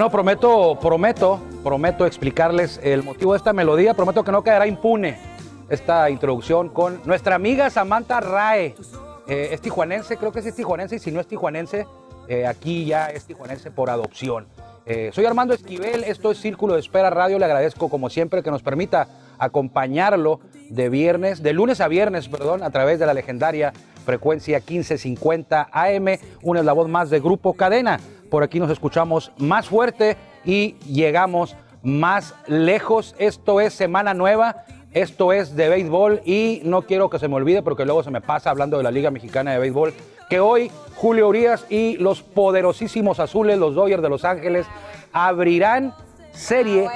Bueno, prometo, prometo, prometo explicarles el motivo de esta melodía. Prometo que no quedará impune esta introducción con nuestra amiga Samantha Rae. Eh, es tijuanense, creo que sí es tijuanense, y si no es tijuanense, eh, aquí ya es tijuanense por adopción. Eh, soy Armando Esquivel, esto es Círculo de Espera Radio, le agradezco como siempre que nos permita acompañarlo de viernes, de lunes a viernes, perdón, a través de la legendaria frecuencia 1550 AM, una la voz más de Grupo Cadena. Por aquí nos escuchamos más fuerte y llegamos más lejos. Esto es Semana Nueva. Esto es de béisbol y no quiero que se me olvide porque luego se me pasa hablando de la Liga Mexicana de Béisbol, que hoy Julio Urias y los poderosísimos azules, los Dodgers de Los Ángeles, abrirán serie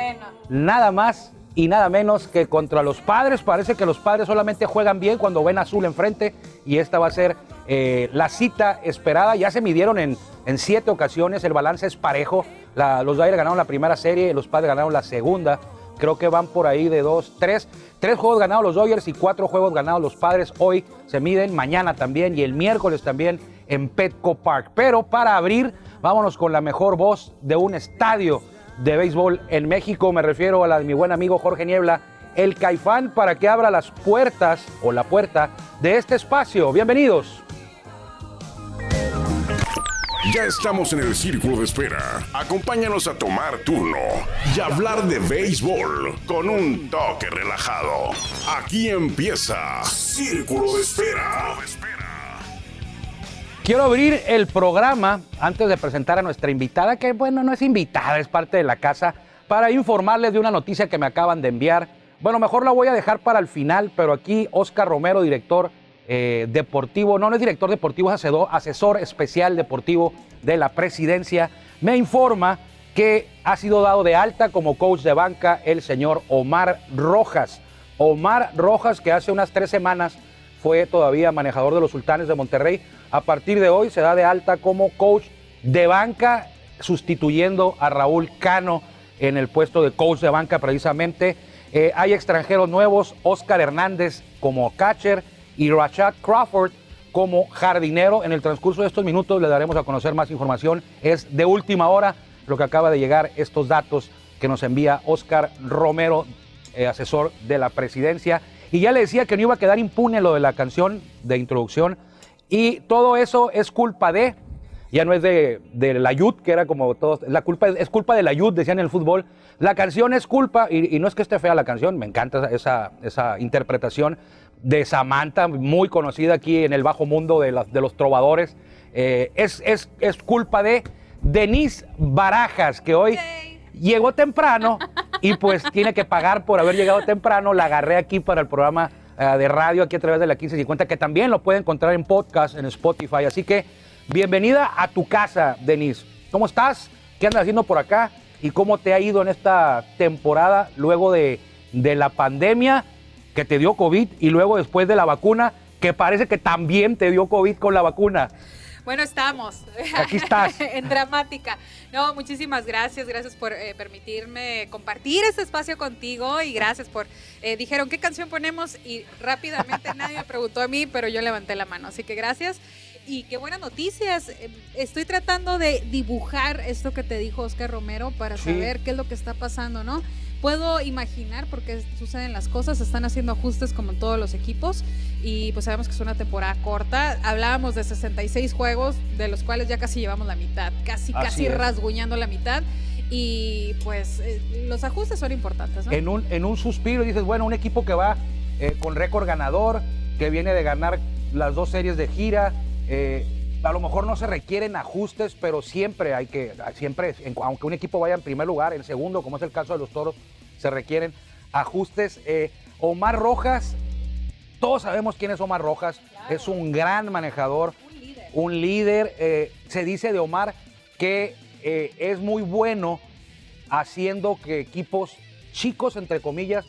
nada más y nada menos que contra los padres. Parece que los padres solamente juegan bien cuando ven azul enfrente y esta va a ser eh, la cita esperada. Ya se midieron en, en siete ocasiones, el balance es parejo. Los Dodgers ganaron la primera serie, los padres ganaron la segunda. Creo que van por ahí de dos, tres, tres juegos ganados los Dodgers y cuatro juegos ganados los padres. Hoy se miden, mañana también y el miércoles también en Petco Park. Pero para abrir, vámonos con la mejor voz de un estadio de béisbol en México. Me refiero a la de mi buen amigo Jorge Niebla, el Caifán, para que abra las puertas o la puerta de este espacio. Bienvenidos. Ya estamos en el círculo de espera. Acompáñanos a tomar turno y hablar de béisbol con un toque relajado. Aquí empieza Círculo de Espera. Quiero abrir el programa antes de presentar a nuestra invitada, que bueno, no es invitada, es parte de la casa, para informarles de una noticia que me acaban de enviar. Bueno, mejor la voy a dejar para el final, pero aquí Oscar Romero, director eh, deportivo, no, no es director deportivo, es asesor, asesor especial deportivo de la presidencia, me informa que ha sido dado de alta como coach de banca el señor Omar Rojas. Omar Rojas, que hace unas tres semanas fue todavía manejador de los Sultanes de Monterrey. A partir de hoy se da de alta como coach de banca, sustituyendo a Raúl Cano en el puesto de coach de banca precisamente. Eh, hay extranjeros nuevos, Oscar Hernández como catcher y Rashad Crawford como jardinero. En el transcurso de estos minutos le daremos a conocer más información. Es de última hora lo que acaba de llegar, estos datos que nos envía Oscar Romero, eh, asesor de la presidencia. Y ya le decía que no iba a quedar impune lo de la canción de introducción. Y todo eso es culpa de, ya no es de, de la Yud, que era como todos, la culpa es, es culpa de la Yud, decían en el fútbol. La canción es culpa, y, y no es que esté fea la canción, me encanta esa, esa interpretación de Samantha, muy conocida aquí en el bajo mundo de los trovadores. Eh, es, es, es culpa de Denise Barajas, que hoy llegó temprano y pues tiene que pagar por haber llegado temprano. La agarré aquí para el programa eh, de radio, aquí a través de la 1550, que también lo puede encontrar en podcast, en Spotify. Así que bienvenida a tu casa, Denise. ¿Cómo estás? ¿Qué andas haciendo por acá? ¿Y cómo te ha ido en esta temporada luego de, de la pandemia que te dio COVID y luego después de la vacuna que parece que también te dio COVID con la vacuna? Bueno, estamos. Aquí estás. en dramática. No, muchísimas gracias. Gracias por eh, permitirme compartir este espacio contigo y gracias por. eh, dijeron, ¿qué canción ponemos? Y rápidamente nadie me preguntó a mí, pero yo levanté la mano. Así que gracias. Y qué buenas noticias. Eh, Estoy tratando de dibujar esto que te dijo Oscar Romero para Sí. saber qué es lo que está pasando, ¿no? Puedo imaginar por qué suceden las cosas, están haciendo ajustes como en todos los equipos y pues sabemos que es una temporada corta. Hablábamos de 66 juegos, de los cuales ya casi llevamos la mitad, casi, Así casi es. rasguñando la mitad. Y pues eh, los ajustes son importantes, ¿no? en un, en un suspiro dices, bueno, un equipo que va eh, con récord ganador, que viene de ganar las dos series de gira, eh, a lo mejor no se requieren ajustes, pero siempre hay que, siempre, aunque un equipo vaya en primer lugar, en segundo, como es el caso de los toros, se requieren ajustes. Eh, Omar Rojas, todos sabemos quién es Omar Rojas, es un gran manejador, un líder. eh, se dice de Omar que eh, es muy bueno haciendo que equipos chicos, entre comillas,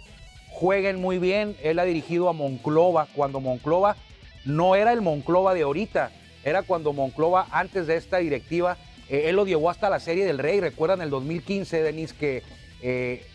jueguen muy bien. Él ha dirigido a Monclova cuando Monclova no era el Monclova de ahorita, era cuando Monclova antes de esta directiva, eh, él lo llevó hasta la Serie del Rey. Recuerdan el 2015, Denis, que eh,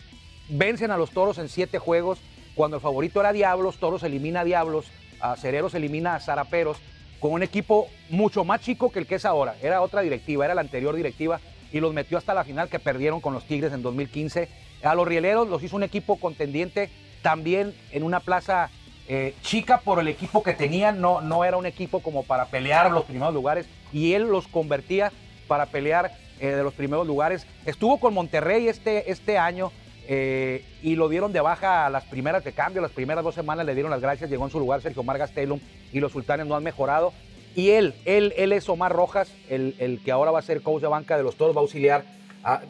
vencen a los Toros en siete juegos. Cuando el favorito era Diablos, Toros elimina a Diablos, a Cereros elimina a Zaraperos, con un equipo mucho más chico que el que es ahora. Era otra directiva, era la anterior directiva, y los metió hasta la final que perdieron con los Tigres en 2015. A los Rieleros los hizo un equipo contendiente también en una plaza eh, chica por el equipo que tenían, no, no era un equipo como para pelear los primeros lugares, y él los convertía para pelear eh, de los primeros lugares. Estuvo con Monterrey este, este año, eh, y lo dieron de baja a las primeras de cambio, las primeras dos semanas le dieron las gracias, llegó en su lugar Sergio Omar Gastelum y los sultanes no han mejorado. Y él, él, él es Omar Rojas, el, el que ahora va a ser coach de banca de los toros, va a auxiliar.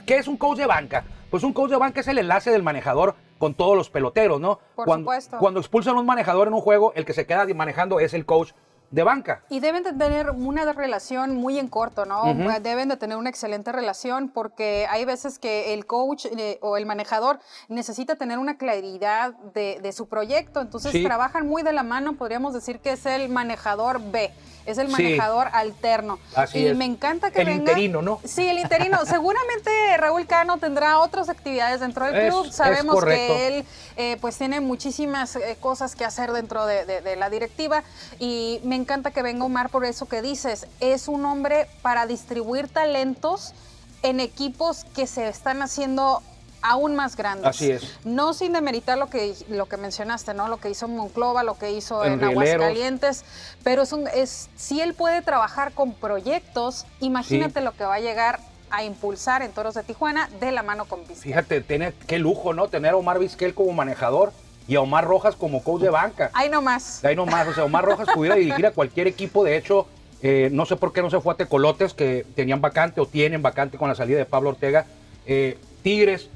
¿Qué es un coach de banca? Pues un coach de banca es el enlace del manejador con todos los peloteros, ¿no? Por cuando, supuesto. Cuando expulsan a un manejador en un juego, el que se queda manejando es el coach de banca. Y deben de tener una relación muy en corto, ¿no? Deben de tener una excelente relación porque hay veces que el coach eh, o el manejador necesita tener una claridad de, de su proyecto, entonces Sí. trabajan muy de la mano, podríamos decir que es el manejador B. Es el manejador alterno. Así y es. me encanta que El venga. interino, ¿no? Sí, el interino. Seguramente Raúl Cano tendrá otras actividades dentro del club. es Sabemos que él eh, pues tiene muchísimas eh, cosas que hacer dentro de, de- de la directiva y me encanta que venga Omar por eso que dices, es un hombre para distribuir talentos en equipos que se están haciendo aún más grandes. Así es. No sin demeritar lo que, lo que mencionaste, ¿no? Lo que hizo Monclova, lo que hizo En. Aguascalientes, pero es un, es, si él puede trabajar con proyectos, imagínate Sí. lo que va a llegar a impulsar en Toros de Tijuana de la mano con Vizquel. Fíjate, tiene, qué lujo, ¿no? Tener a Omar Vizquel como manejador y a Omar Rojas como coach de banca. Ahí nomás. Ahí nomás, o sea, Omar Rojas pudiera dirigir a cualquier equipo. De hecho, eh, no sé por qué no se fue a Tecolotes, que tenían vacante o tienen vacante con la salida de Pablo Ortega. Eh, Tigres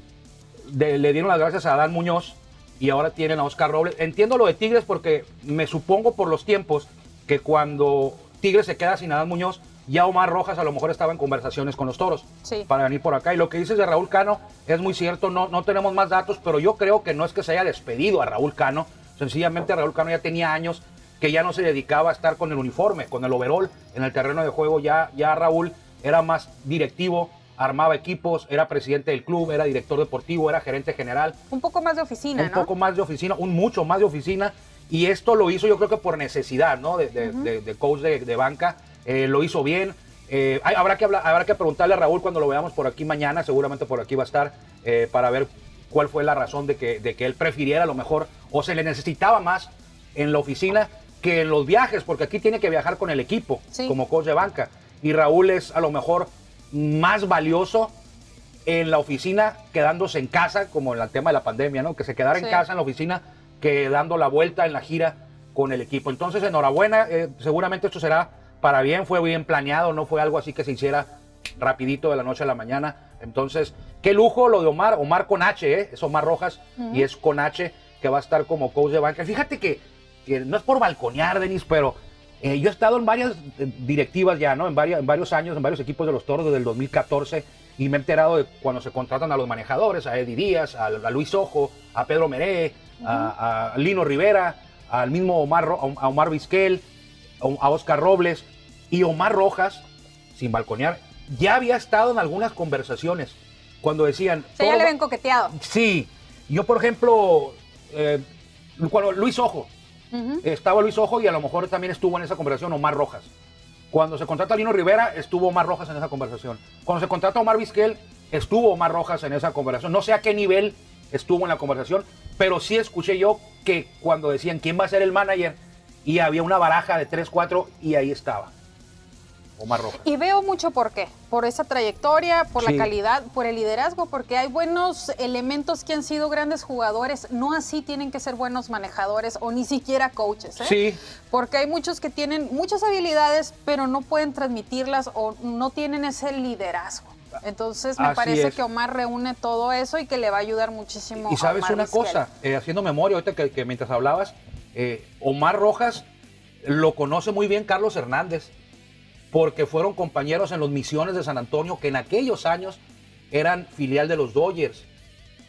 de- le dieron las gracias a Adán Muñoz y ahora tienen a Oscar Robles. Entiendo lo de Tigres porque me supongo por los tiempos que cuando Tigres se queda sin Adán Muñoz, ya Omar Rojas a lo mejor estaba en conversaciones con los toros Sí. para venir por acá. Y lo que dices de Raúl Cano es muy cierto, no, no tenemos más datos, pero yo creo que no es que se haya despedido a Raúl Cano, sencillamente Raúl Cano ya tenía años que ya no se dedicaba a estar con el uniforme, con el overall en el terreno de juego, ya, ya Raúl era más directivo, armaba equipos, era presidente del club, era director deportivo, era gerente general, Un poco más de oficina, un ¿no? poco más de oficina, un mucho más de oficina. Y esto lo hizo yo creo que por necesidad, ¿no? De, de- de- de coach de, de banca. Eh, lo hizo bien. Eh, hay- habrá, que hablar, habrá que preguntarle a Raúl cuando lo veamos por aquí mañana, seguramente por aquí va a estar, eh, para ver cuál fue la razón de que, de que él prefiriera a lo mejor o se le necesitaba más en la oficina que en los viajes, porque aquí tiene que viajar con el equipo Sí. como coach de banca. Y Raúl es a lo mejor más valioso en la oficina quedándose en casa, como en el tema de la pandemia, ¿no? Que se quedara en casa en la oficina que dando la vuelta en la gira con el equipo. Entonces, enhorabuena, eh, seguramente esto será para bien, fue bien planeado, no fue algo así que se hiciera rapidito de la noche a la mañana. Entonces, qué lujo lo de Omar, Omar con H, ¿eh? es Omar Rojas y es con H que va a estar como coach de banca. Fíjate que, que no es por balconear, Denis, pero eh, yo he estado en varias eh, directivas ya, ¿no? En, varias, en varios años, en varios equipos de los toros desde el 2014 y me he enterado de cuando se contratan a los manejadores, a Eddie Díaz, a, a Luis Ojo, a Pedro Meré, a, a Lino Rivera, al mismo Omar, a Omar Vizquel, a Oscar Robles y Omar Rojas, sin balconear, ya había estado en algunas conversaciones cuando decían... O sea, ya "Todo le ven coqueteado. Sí, yo por ejemplo, eh, cuando Luis Ojo, Estaba Luis Ojo y a lo mejor también estuvo en esa conversación Omar Rojas. Cuando se contrata a Lino Rivera, estuvo Omar Rojas en esa conversación. Cuando se contrata a Omar Vizquel, estuvo Omar Rojas en esa conversación. No sé a qué nivel estuvo en la conversación, pero sí escuché yo que cuando decían quién va a ser el manager, y había una baraja de 3, 4 y ahí estaba Omar Rojas. Y veo mucho por qué, por esa trayectoria, por Sí. la calidad, por el liderazgo, porque hay buenos elementos que han sido grandes jugadores, no así tienen que ser buenos manejadores o ni siquiera coaches. ¿eh? Sí, Porque hay muchos que tienen muchas habilidades, pero no pueden transmitirlas o no tienen ese liderazgo. Entonces me Así parece es. que Omar reúne todo eso y que le va a ayudar muchísimo. Y a sabes Omar una Vizquel. cosa, eh, haciendo memoria, ahorita que, que mientras hablabas, eh, Omar Rojas lo conoce muy bien Carlos Hernández, porque fueron compañeros en los Misiones de San Antonio, que en aquellos años eran filial de los Dodgers.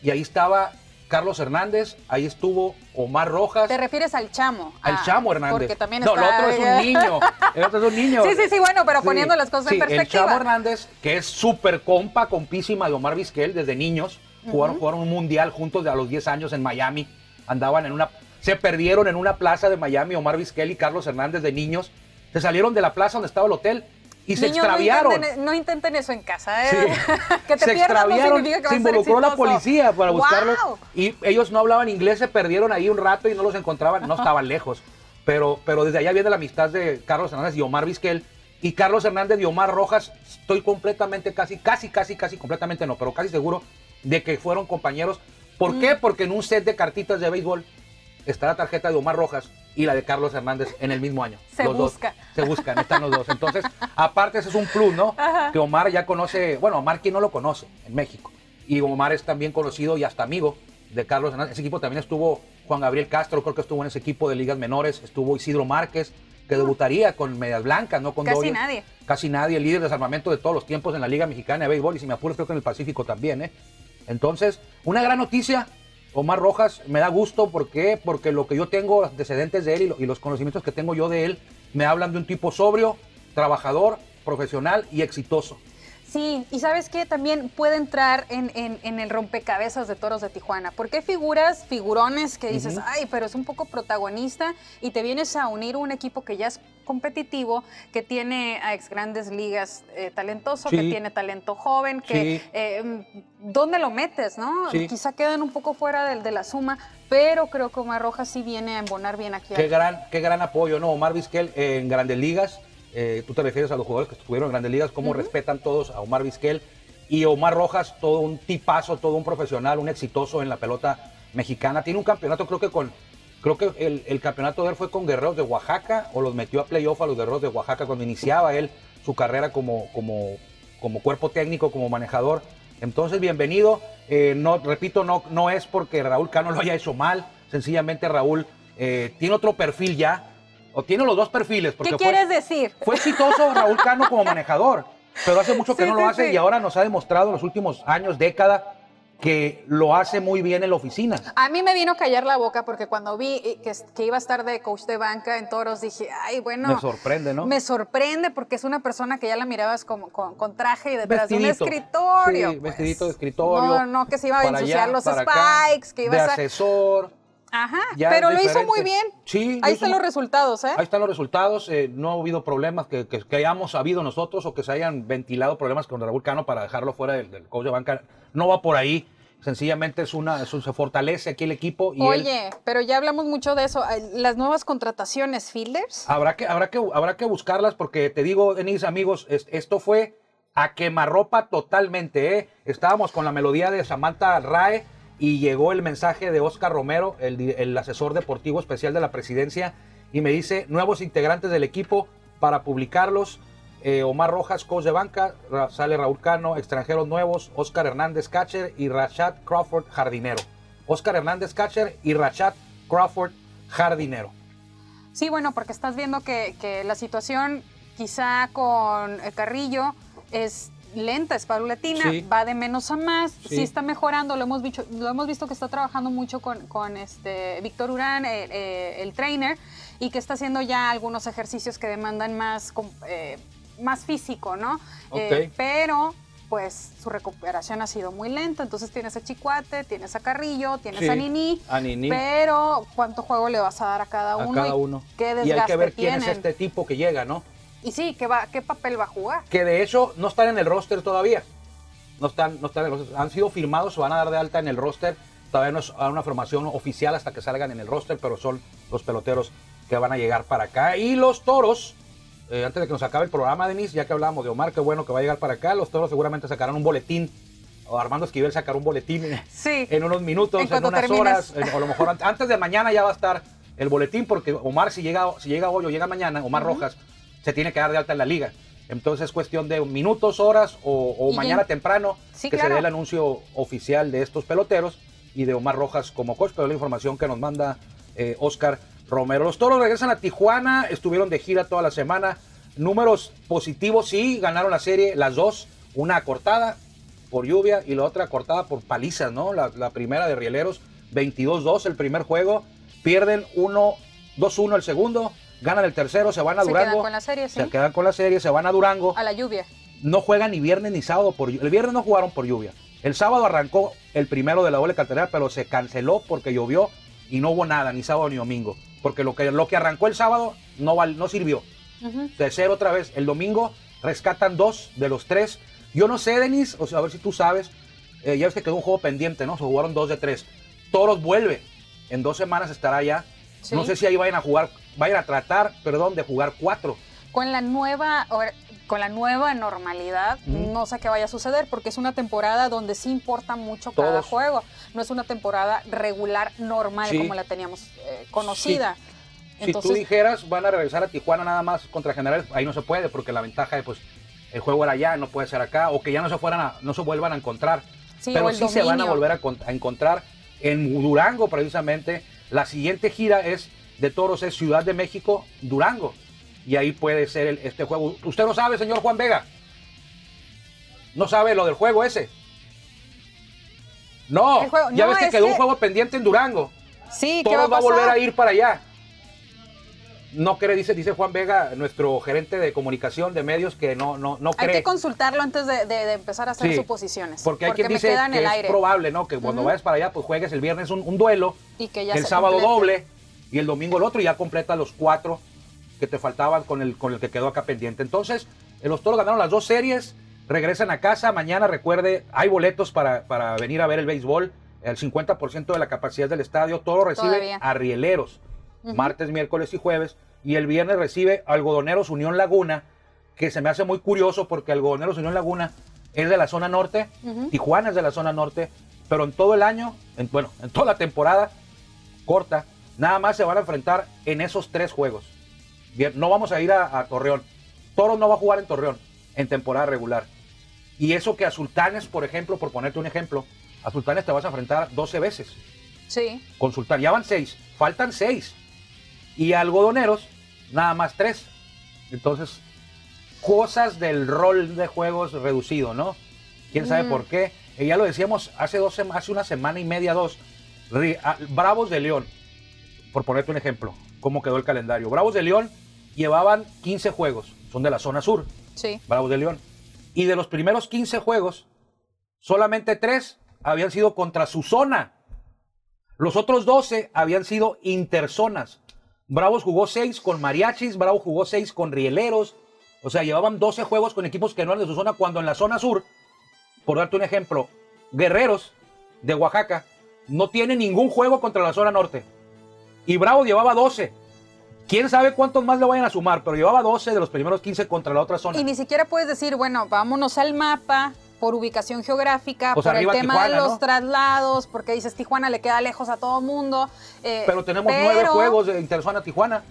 Y ahí estaba Carlos Hernández, ahí estuvo Omar Rojas. ¿Te refieres al Chamo? Al Ah, Chamo Hernández. Porque también no, está... el otro es un niño. El otro es un niño. Sí, sí, sí, bueno, pero poniendo las cosas en perspectiva. El Chamo Hernández, que es súper compa, compísima de Omar Vizquel desde niños. Jugaron, jugaron un mundial juntos de a los 10 años en Miami. Andaban en una. Se perdieron en una plaza de Miami, Omar Vizquel y Carlos Hernández de niños. Se salieron de la plaza donde estaba el hotel y se extraviaron. No intenten, no intenten eso en casa, ¿eh? Sí. que te se no extraviaron, que se involucró la policía para buscarlos y ellos no hablaban inglés, se perdieron ahí un rato y no los encontraban, no estaban lejos. Pero, pero desde allá viene la amistad de Carlos Hernández y Omar Vizquel. Y Carlos Hernández y Omar Rojas, estoy completamente, casi, casi, casi, casi, completamente no, pero casi seguro de que fueron compañeros. ¿Por Mm. qué? Porque en un set de cartitas de béisbol está la tarjeta de Omar Rojas y la de Carlos Hernández en el mismo año. Se los dos. busca. Se buscan, están los dos. Entonces, aparte, ese es un plus, ¿no? Que Omar ya conoce, bueno, Omar, ¿quién no lo conoce en México? Y Omar es también conocido y hasta amigo de Carlos Hernández. Ese equipo también estuvo Juan Gabriel Castro, creo que estuvo en ese equipo de ligas menores. Estuvo Isidro Márquez, que debutaría con Medias Blancas, ¿no? Con Casi Dodgers. nadie. Casi nadie, el líder de desarmamento de todos los tiempos en la Liga Mexicana de Béisbol. Y si me apuras, creo que en el Pacífico también, ¿eh? Entonces, una gran noticia. Omar Rojas me da gusto, ¿por qué? Porque lo que yo tengo, los antecedentes de él y, y los conocimientos que tengo yo de él, me hablan de un tipo sobrio, trabajador, profesional y exitoso. Sí, y sabes qué, también puede entrar en, en- en el rompecabezas de toros de Tijuana, porque hay figuras, figurones que dices, ay, pero es un poco protagonista y te vienes a unir a un equipo que ya es competitivo, que tiene a ex grandes ligas eh, talentoso, que tiene talento joven, que Sí. eh, ¿dónde lo metes, no? Sí. Quizá quedan un poco fuera del- de, la suma, pero creo que Omar Rojas sí viene a embonar bien aquí. Qué gran, qué gran apoyo, ¿no? Omar Vizquel en Grandes Ligas, eh, tú te refieres a los jugadores que estuvieron en Grandes Ligas, cómo respetan todos a Omar Vizquel. Y Omar Rojas, todo un tipazo, todo un profesional, un exitoso en la pelota mexicana. Tiene un campeonato, creo que con. Creo que el, el campeonato de él fue con Guerreros de Oaxaca, o los metió a playoff a los Guerreros de Oaxaca cuando iniciaba él su carrera como, como, como cuerpo técnico, como manejador. Entonces, bienvenido. Eh, no, repito, no, no es porque Raúl Cano lo haya hecho mal. Sencillamente Raúl eh, tiene otro perfil ya. O tiene los dos perfiles. Porque ¿Qué fue- quieres decir? fue exitoso Raúl Cano como manejador, pero hace mucho que Sí, no lo hace y ahora nos ha demostrado en los últimos años, década, que lo hace muy bien en la oficina. A mí me vino a callar la boca porque cuando vi que, que iba a estar de coach de banca en toros, dije, ay, bueno. Me sorprende, ¿no? Me sorprende porque es una persona que ya la mirabas como, con, con traje y detrás de un escritorio. Sí, pues. vestidito de escritorio. No, no, que se iba a ensuciar allá, los acá, spikes, que iba de a. asesor. Ajá, ya pero lo hizo muy bien. Sí, Ahí están los resultados, ¿eh? Ahí están los resultados. eh, no ha habido problemas que, que- que hayamos sabido nosotros o que se hayan ventilado problemas con Raúl Cano para dejarlo fuera del, del coach de banca. No va por ahí. Sencillamente es una, es un- se fortalece aquí el equipo y él- Oye, pero ya hablamos mucho de eso. Ay, Las nuevas contrataciones, Fielders. Habrá que, habrá que, habrá que buscarlas porque te digo, Denis, amigos, es- esto fue a quemarropa totalmente. ¿eh? Estábamos con la melodía de Samantha Rae y llegó el mensaje de Oscar Romero, el, el asesor deportivo especial de la presidencia, y me dice, nuevos integrantes del equipo para publicarlos. eh, Omar Rojas, coach de banca, sale Raúl Cano, extranjeros nuevos, Oscar Hernández Catcher y Rashad Crawford Jardinero. Oscar Hernández Catcher y Rashad Crawford Jardinero. Sí, bueno, porque estás viendo que, que la situación quizá con eh, Carrillo es lenta, es paulatina, Sí. va de menos a más, sí. Sí. está mejorando, lo hemos, visto, lo hemos visto que está trabajando mucho con, con este Víctor Urán, eh, eh, el trainer, y que está haciendo ya algunos ejercicios que demandan más, eh, más físico, ¿no? Eh, Ok. pero pues su recuperación ha sido muy lenta, entonces tienes a Chicuate, tienes a Carrillo, tienes Sí, a Nini, a Nini. pero ¿cuánto juego le vas a dar a cada a uno? cada y uno. ¿Qué y desgaste hay que ver quién tienen? es este tipo que llega, ¿no? Y sí, ¿qué, va, ¿qué papel va a jugar? Que de hecho no están en el roster todavía. No están, no están en el roster. Han sido firmados, se van a dar de alta en el roster. Todavía no es una formación oficial hasta que salgan en el roster, pero son los peloteros que van a llegar para acá. Y los toros, eh, antes de que nos acabe el programa, Denis, ya que hablábamos de Omar, qué bueno que va a llegar para acá. Los toros seguramente sacarán un boletín. O Armando Esquivel sacará un boletín en- Sí. en unos minutos, En unas termines. horas, en- o a lo mejor an- antes de mañana ya va a estar el boletín, porque Omar si llega, si llega hoy o llega mañana, Omar Rojas, se tiene que dar de alta en la liga. Entonces es cuestión de minutos, horas o, mañana ya- temprano Sí, que se dé el anuncio oficial de estos peloteros y de Omar Rojas como coach, pero la información que nos manda eh, Oscar Romero. Los toros regresan a Tijuana, estuvieron de gira toda la semana. Números positivos, sí, ganaron la serie las dos, una cortada por lluvia y la otra cortada por palizas, ¿no? La, la primera de Rieleros 22-2 el primer juego, pierden 1 2-1 el segundo, ganan el tercero, se van a Se Durango. quedan con la serie, sí. Se quedan con la serie, se van a Durango. A la lluvia. No juegan ni viernes ni sábado por lluvia. El viernes no jugaron por lluvia. El sábado arrancó el primero de la doble cartelera, pero se canceló porque llovió y no hubo nada, ni sábado ni domingo. Porque lo que, lo que arrancó el sábado no, val- no sirvió. De cero otra vez. El domingo rescatan dos de los tres. Yo no sé, Denis, o sea, a ver si tú sabes. eh, ya ves que quedó un juego pendiente, ¿no? Se jugaron dos de tres. Toros vuelve. En dos semanas estará ya. Sí. No sé si ahí vayan a jugar, vayan a tratar, perdón, de jugar cuatro. Con la nueva, con la nueva normalidad, no sé qué vaya a suceder, porque es una temporada donde sí importa mucho cada juego. No es una temporada regular normal Sí. como la teníamos eh, conocida. si tú dijeras van a regresar a Tijuana nada más contra Generales, ahí no se puede porque la ventaja de pues el juego era allá, no puede ser acá, o que ya no se fueran a- no se vuelvan a encontrar. Sí, Pero sí se van a volver a, a encontrar en Durango precisamente. La siguiente gira es de toros es Ciudad de México, Durango. Y ahí puede ser el- este juego. Usted no sabe, señor Juan Vega. No sabe lo del juego ese. No, juego- ya no, ves que quedó un juego pendiente en Durango. Sí, ¿qué va a va a volver a ir para allá. No cree, dice, dice Juan Vega, nuestro gerente de comunicación de medios, que no, no, no Hay cree. que consultarlo antes de, de- de empezar a hacer Sí, suposiciones. Porque hay quien dice que es aire. probable, ¿no? Que cuando vayas para allá, pues juegues el viernes un, un duelo, Y que ya el sábado complete. doble y el domingo el otro, y ya completa los cuatro que te faltaban con el, con el que quedó acá pendiente. Entonces, los toros ganaron las dos series, regresan a casa. Mañana, recuerde, hay boletos para, para venir a ver el béisbol. El 50% de la capacidad del estadio. Toro recibe Todavía. a Rieleros, Martes, miércoles y jueves. Y el viernes recibe Algodoneros Unión Laguna, que se me hace muy curioso porque Algodoneros Unión Laguna es de la zona norte, Ujú. Tijuana es de la zona norte, pero en todo el año, en- bueno, en toda la temporada corta, nada más se van a enfrentar en esos tres juegos. Bien, no vamos a ir a, a Torreón. Toros no va a jugar en Torreón en temporada regular. Y eso que a Sultanes, por ejemplo, por ponerte un ejemplo, a Sultanes te vas a enfrentar 12 veces Sí. con. Ya van seis, faltan seis. Y algodoneros, nada más tres. Entonces, cosas del rol de juegos reducido, ¿no? ¿Quién sabe Mm. por qué? Eh, ya lo decíamos hace, dos, hace una semana y media, dos. Bravos de León, por ponerte un ejemplo, cómo quedó el calendario. Bravos de León llevaban 15 juegos, son de la zona sur. Sí. Bravos de León. Y de los primeros 15 juegos, solamente 3 habían sido contra su zona. Los otros 12 habían sido interzonas. Bravos jugó 6 con Mariachis, Bravos jugó 6 con Rieleros. O sea, llevaban 12 juegos con equipos que no eran de su zona, cuando en la zona sur, por darte un ejemplo, Guerreros de Oaxaca no tiene ningún juego contra la zona norte. Y Bravo llevaba 12. Quién sabe cuántos más le vayan a sumar, pero llevaba 12 de los primeros 15 contra la otra zona. Y ni siquiera puedes decir, bueno, vámonos al mapa por ubicación geográfica, Pues por el tema Tijuana, de los ¿no? traslados, porque dices Tijuana le queda lejos a todo mundo. eh, Pero tenemos nueve juegos de Interzona Tijuana.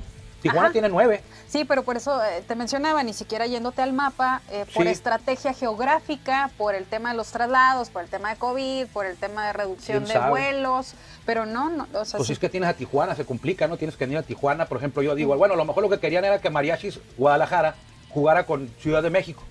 Tijuana Ajá. tiene nueve. Sí, pero por eso eh, te mencionaba, ni siquiera yéndote al mapa, eh, por Sí. estrategia geográfica, por el tema de los traslados, por el tema de COVID, por el tema de reducción ¿Quién de sabe? vuelos, pero no, no, o sea, Pues sí- es que tienes a Tijuana, se complica, ¿no? Tienes que venir a Tijuana. Por ejemplo, yo digo, bueno, a lo mejor lo que querían era que Mariachis Guadalajara jugara con Ciudad de México.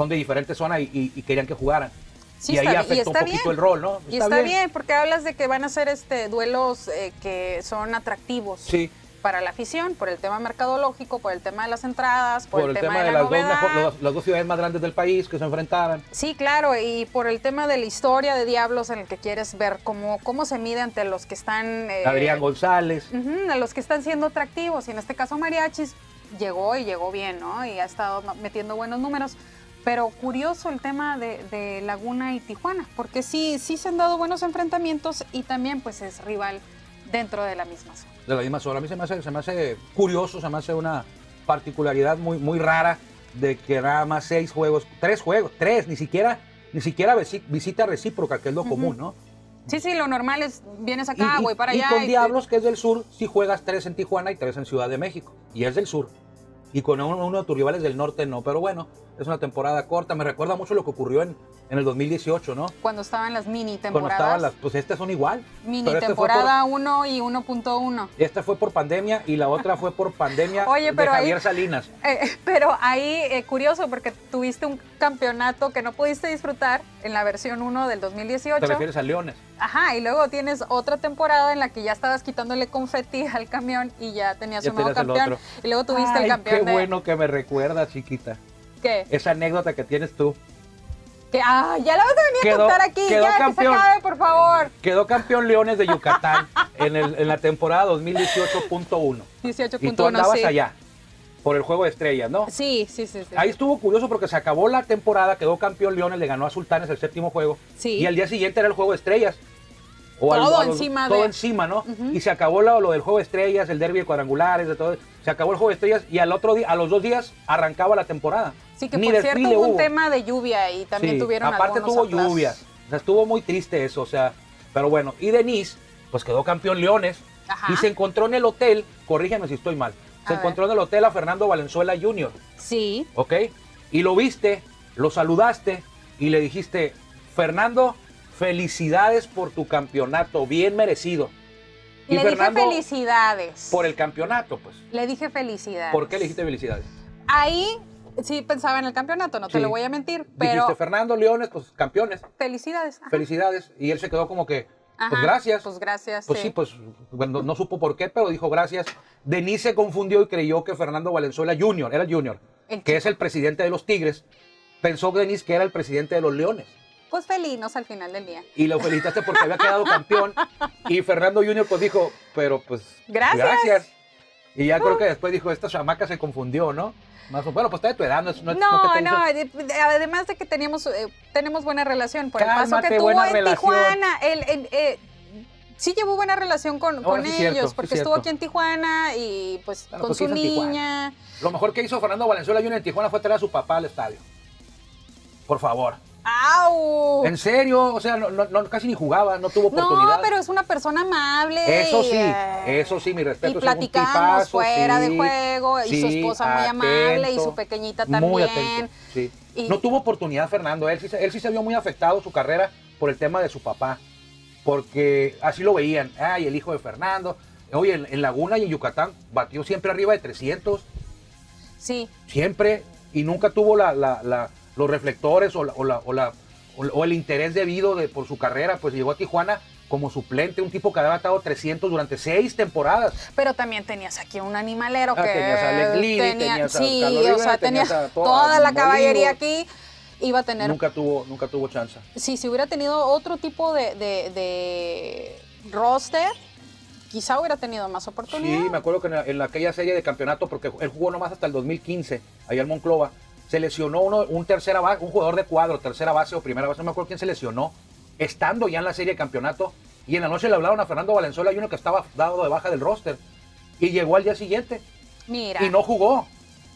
Son de diferentes zonas y, y- y querían que jugaran. sí y ahí está, bi- afectó un está poquito bien. el rol, ¿no? Y está, bien. porque hablas de que van a ser este duelos eh, que son atractivos Sí, para la afición, por el tema mercadológico, por el tema de las entradas, por, por, el, el tema, de, de la las dos, mejor- las- las dos ciudades más grandes del país que se enfrentaran. Sí, claro, y por el tema de la historia de Diablos en el que quieres ver cómo, cómo se mide ante los que están... eh, Adrián González. ujú, a los que están siendo atractivos, y en este caso Mariachis llegó y llegó bien, ¿no? Y ha estado metiendo buenos números. Pero curioso el tema de, de Laguna y Tijuana, porque sí, sí se han dado buenos enfrentamientos y también pues es rival dentro de la misma zona. de la misma zona. A mí se me hace, se me hace curioso, se me hace una particularidad muy, muy rara de que nada más seis juegos, tres juegos, tres, ni siquiera, ni siquiera visi- visita recíproca, que es lo común, ¿no? Sí, sí, lo normal es, vienes acá, y, voy para y allá. con y- Diablos, que es del sur, si juegas tres en Tijuana y tres en Ciudad de México. Y es del sur. Y con uno, uno de tus rivales del norte no. Pero bueno, es una temporada corta. Me recuerda mucho lo que ocurrió en, en el 2018, ¿no? Cuando estaban las mini Cuando temporadas. estaban las. Pues estas son igual. Mini este temporada 1 y 1.1. Esta fue por pandemia y la otra fue por pandemia Oye, de pero ahí- Javier Salinas. Eh, pero ahí, eh, curioso, porque tuviste un campeonato que no pudiste disfrutar en la versión 1 del 2018. ¿Te refieres a Leones? Ajá, y luego tienes otra temporada en la que ya estabas quitándole confeti al camión y ya tenías Ya un nuevo campeón. Y luego tuviste Ay, el campeón qué de... bueno que me recuerdas, chiquita. ¿Qué? Esa anécdota que tienes tú. Que, ah, ya la vas a venir Quedó- a contar aquí. quedó Ya, campeón. que se acabe, por favor. Quedó campeón Leones de Yucatán en, el- en la temporada 2018.1. 18.1, Y tú andabas sí. allá, por el Juego de Estrellas, ¿no? Sí, sí, sí. sí. Ahí estuvo curioso porque se acabó la temporada, quedó campeón Leones, le ganó a Sultanes el séptimo juego. Sí. Y al día siguiente era el Juego de Estrellas. Al- Todo a los- encima Todo de- encima, ¿no? Y se acabó lo, lo del Juego de Estrellas, el derby de cuadrangulares, de todo. Se acabó el Juego de Estrellas y al otro día, a los dos días, arrancaba la temporada. Sí, que Ni por cierto hubo un tema de lluvia y también Sí, tuvieron Aparte tuvo aplazos. lluvias. O sea, estuvo muy triste eso, o sea. Pero bueno, y Denise, pues quedó campeón Leones. Ajá. Y se encontró en el hotel, corrígeme si estoy mal, se A encontró en el hotel a Fernando Valenzuela Jr., Sí, ¿ok? Y lo viste, lo saludaste y le dijiste, Fernando, felicidades por tu campeonato, bien merecido. Y le Fernando, dije felicidades. por el campeonato, pues. Le dije felicidades. ¿Por qué le dijiste felicidades? Ahí sí pensaba en el campeonato, no te lo voy a mentir, pero Dijiste, Fernando, Leones, pues campeones, felicidades. Ajá. felicidades. Y él se quedó como que, pues gracias. Pues gracias. Pues sí, pues bueno, no supo por qué, pero dijo gracias. Denise se confundió y creyó que Fernando Valenzuela Jr., era el Junior, El que es el presidente de los Tigres, pensó Denise que era el presidente de los Leones. Pues felinos al final del día. Y lo felicitaste porque había quedado campeón. Y Fernando Jr. pues dijo, pero pues Gracias. Y ya creo que después dijo, esta chamaca se confundió, ¿no? Más o- bueno, pues está de tu edad, no es- no, No, no además de que teníamos, eh, tenemos buena relación por el paso Cálmate, que tuvo en relación. Tijuana. Él, eh, sí llevó buena relación con, con sí ellos, cierto, porque es estuvo cierto. aquí en Tijuana y pues con pues, su niña. Lo mejor que hizo Fernando Valenzuela Jr. en Tijuana fue traer a su papá al estadio. Por favor. ¡Au! En serio, o sea, no, no- casi ni jugaba, no tuvo oportunidad. No, pero es una persona amable. Eso sí, eh, eso sí, mi respeto. Y platicamos tipazo, fuera sí, de juego, y su esposa muy amable, y su pequeñita Muy también. atento, sí. Y- No tuvo oportunidad Fernando, él sí, se- él sí se vio muy afectado su carrera por el tema de su papá, porque así lo veían, ay, el hijo de Fernando. Oye, en, en Laguna y en Yucatán batió siempre arriba de 300, Sí, siempre, y nunca tuvo la, la- la- los reflectores o, la- o la- o la- o- o el interés debido de, por su carrera, pues llegó a Tijuana como suplente, un tipo que había batado 300 durante seis temporadas. pero también tenías aquí un animalero Ah, que tenías a Alex tenías a sí, Carlos o sea, tenías toda la caballería aquí. Iba a tener Nunca tuvo, nunca tuvo chance. Sí, si hubiera tenido otro tipo de, de- de roster, quizá hubiera tenido más oportunidad. Sí, me acuerdo que en, la- en aquella serie de campeonato, porque él jugó nomás hasta el 2015, allá en Monclova, se lesionó uno, un tercera base, un jugador de cuadro, tercera base o primera base, no me acuerdo quién se lesionó, estando ya en la serie de campeonato, y en la noche le hablaron a Fernando Valenzuela y uno que estaba dado de baja del roster, y llegó al día siguiente, Mira, y no jugó,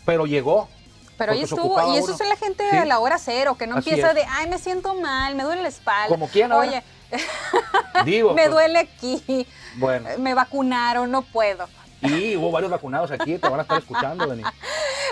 pero llegó. pero ahí estuvo. Y eso uno. es la gente Sí. de la hora cero, que no Así empieza es. de, ay, me siento mal, me duele la espalda. Como ahora. Oye, Digo, me pues, duele aquí, Bueno, me vacunaron, no puedo. Y hubo varios vacunados aquí, te van a estar escuchando, Denis.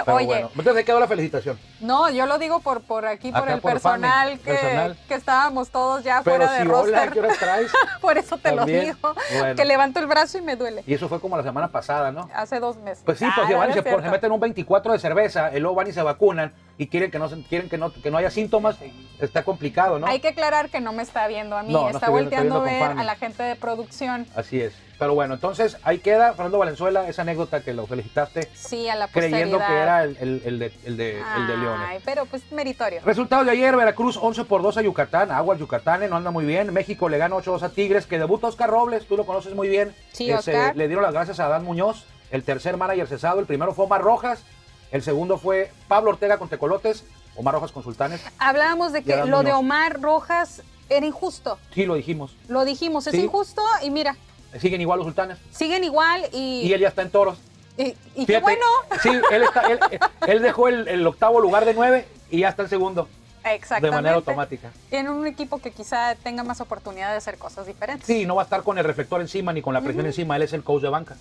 Pero Oye. bueno, entonces ahí quedó la felicitación. No, yo lo digo por, por aquí, por el por personal, Fanny, que, personal. que estábamos todos ya Pero fuera de si hola, roster. ¿qué horas traes? por eso te También. lo digo, Bueno. que levanto el brazo y me duele. Y eso fue como la semana pasada, ¿no? Hace dos meses. Pues sí, Ah, pues no, van se, pon- se meten un 24 de cerveza, y luego van y se vacunan y quieren que no, quieren que no, que no haya síntomas, está complicado, ¿no? Hay que aclarar que no me está viendo a mí, No, no está viendo- volteando a ver a la gente de producción. Así es. Pero bueno, entonces ahí queda Fernando Valenzuela, esa anécdota que lo felicitaste, Sí, a la creyendo que era el, el- el de, el, de, el de Leones. Pero pues meritorio. Resultados de ayer, Veracruz 11 por 2 a Yucatán, Aguas Yucatán, no anda muy bien. México le gana 8-2 a Tigres, que debuta Oscar Robles, tú lo conoces muy bien. Sí, Ese, Oscar. le dieron las gracias a Adán Muñoz, el tercer manager cesado. El primero fue Omar Rojas, el segundo fue Pablo Ortega con Tecolotes, Omar Rojas con Sultanes. Hablábamos de que lo de. Omar Rojas era injusto. Sí, lo dijimos. Lo dijimos, es Sí. injusto y mira, Siguen igual los Sultanes. siguen igual y, Y él ya está en toros. y, y qué bueno. Sí, él, está, él, él dejó el, el octavo lugar de nueve y ya está en segundo de Exactamente. manera automática. En un equipo que quizá tenga más oportunidad de hacer cosas diferentes. Sí, no va a estar con el reflector encima ni con la presión encima, él es el coach de banca.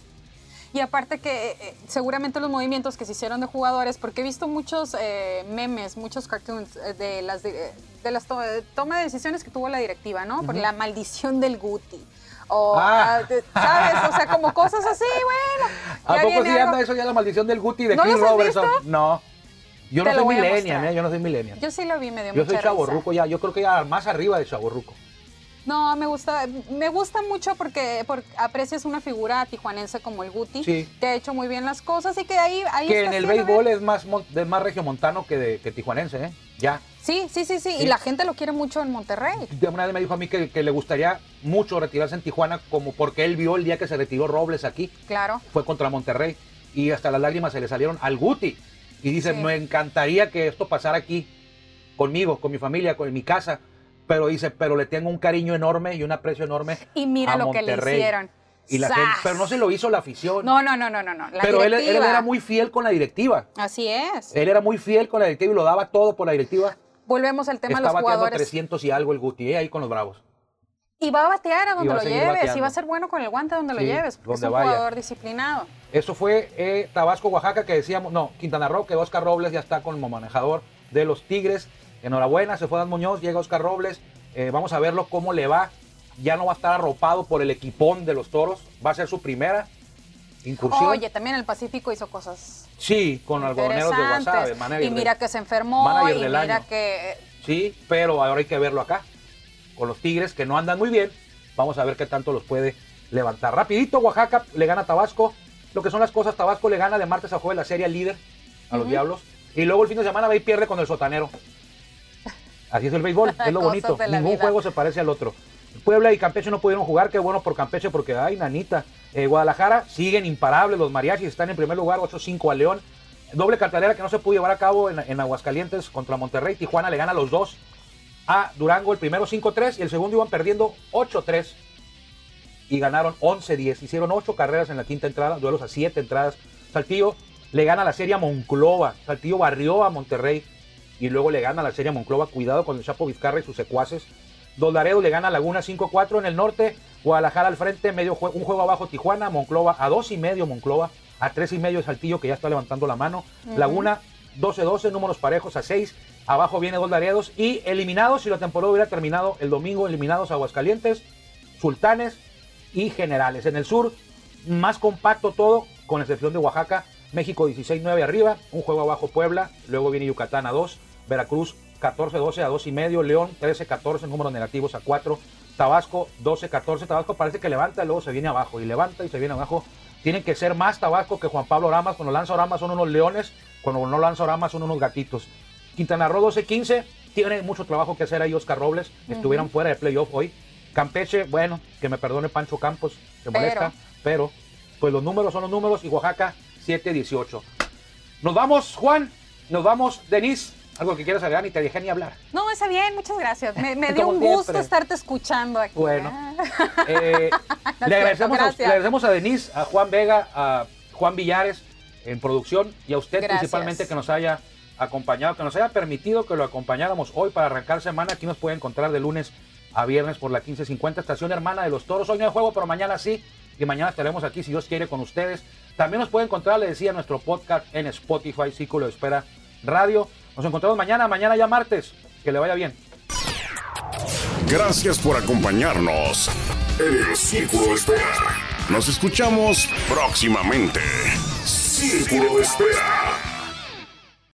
Y aparte que eh, seguramente los movimientos que se hicieron de jugadores, porque he visto muchos eh, memes, muchos cartoons eh, de las de, de las to- eh, toma de decisiones que tuvo la directiva, ¿no? Por la maldición del Guti. O, Ah. ah, de- ¿sabes? O sea, como cosas así, bueno. ¿A ya poco sí algo- anda eso ya la maldición del Guti de ¿No Robertson? visto? No. Yo Te no soy millennial, mostrar. ¿eh? Yo no soy millennial. Yo sí lo vi, me dio Yo mucha soy chaborruco ya. Yo creo que ya más arriba de chaborruco. No, me gusta, me gusta mucho porque, porque aprecias una figura tijuanense como el Guti, Sí. que ha hecho muy bien las cosas y que ahí, ahí Que está en el béisbol bien. es más, es más regiomontano que, de, que tijuanense, ¿eh? Ya. Sí, sí, sí, sí, y la gente lo quiere mucho en Monterrey. Una vez me dijo a mí que, que le gustaría mucho retirarse en Tijuana, como porque él vio el día que se retiró Robles aquí, Claro. fue contra Monterrey, y hasta las lágrimas se le salieron al Guti. Y dice, Sí. me encantaría que esto pasara aquí, conmigo, con mi familia, con mi casa. Pero dice, pero le tengo un cariño enorme y un aprecio enorme Y mira a lo que le Monterrey. hicieron. Y la ¡Sas! gente- pero no se lo hizo la afición. No, no, no, no, no, no. La pero él, era muy fiel con la directiva. Así es. Él era muy fiel con la directiva y lo daba todo por la directiva. Volvemos al tema de los jugadores. 300 y algo el Guti, ¿eh? ahí con los Bravos. Y va a batear a donde lo lleves. bateando. Y va a ser bueno con el guante donde Sí, lo lleves. Porque es donde un vaya. jugador disciplinado. Eso fue eh, Tabasco, Oaxaca, que decíamos, no, Quintana Roo, que Oscar Robles ya está como manejador de los Tigres. Enhorabuena, se fue Dan Muñoz, llega Oscar Robles. Eh, vamos a verlo cómo le va. Ya no va a estar arropado por el equipón de los toros. Va a ser su primera incursión. Oye, también el Pacífico hizo cosas sí, con algodoneros de. Guasave, manager y mira que se enfermó. Y del mira año. que. Sí, pero ahora hay que verlo acá. Con los Tigres que no andan muy bien. Vamos a ver qué tanto los puede levantar. Rapidito, Oaxaca le gana a Tabasco. Lo que son las cosas, Tabasco le gana de martes a jueves la serie al líder a los Diablos. Y luego el fin de semana va y pierde con el sotanero. Así es el béisbol, es lo bonito. Ningún vida. juego se parece al otro. Puebla y Campeche no pudieron jugar, qué bueno por Campeche porque, ay, nanita. Eh, Guadalajara siguen imparables, los mariachis están en primer lugar, 8-5 a León. Doble cartelera que no se pudo llevar a cabo en, en Aguascalientes contra Monterrey. Tijuana le gana los dos a Durango, el primero 5-3 y el segundo iban perdiendo 8-3 y ganaron 11-10. Hicieron 8 carreras en la quinta entrada, duelos a 7 entradas. Saltillo le gana la serie a Monclova. Saltillo barrió a Monterrey y luego le gana la serie a Monclova. Cuidado con el Chapo Vizcarra y sus secuaces. Laredo le gana a Laguna 5-4 en el norte. Guadalajara al frente, medio jue- un juego abajo Tijuana. Monclova a 2 y medio Monclova. A 3 y medio Saltillo que ya está levantando la mano. Laguna 12-12, números parejos a 6. Abajo viene dos Laredos y eliminados, si la temporada hubiera terminado el domingo, eliminados Aguascalientes, Sultanes y Generales. En el sur, más compacto todo, con excepción de Oaxaca. México 16-9 arriba, un juego abajo Puebla, luego viene Yucatán a 2, Veracruz 14-12 a 2 y medio, León 13-14, números negativos a 4, Tabasco 12-14, Tabasco parece que levanta, luego se viene abajo y levanta y se viene abajo. Tienen que ser más Tabasco que Juan Pablo Oramas, cuando lanza Oramas son unos leones, cuando no lanza Oramas son unos gatitos. Quintana Roo 12-15, tiene mucho trabajo que hacer ahí Oscar Robles, estuvieran fuera de playoff hoy. Campeche, bueno, que me perdone Pancho Campos, se Pero. molesta, pero pues los números son los números y Oaxaca 7-18. Nos vamos, Juan, nos vamos, Denise, algo que quieras agregar, ni te dejé ni hablar. No, está bien, muchas gracias. Me, me dio un gusto estarte escuchando aquí. Bueno. Eh, No le, agradecemos cierto, a, le agradecemos a Denise, a Juan Vega, a Juan Villares en producción y a usted Gracias. principalmente que nos haya acompañado, que nos haya permitido que lo acompañáramos hoy para arrancar semana. Aquí nos puede encontrar de lunes a viernes por la 1550, estación hermana de los toros. Hoy no hay juego, pero mañana sí. Y mañana estaremos aquí, si Dios quiere, con ustedes. También nos puede encontrar, le decía, nuestro podcast en Spotify, Círculo de Espera Radio. Nos encontramos mañana, mañana ya martes. Que le vaya bien. Gracias por acompañarnos en el Círculo Espera. Nos escuchamos próximamente. Círculo Espera.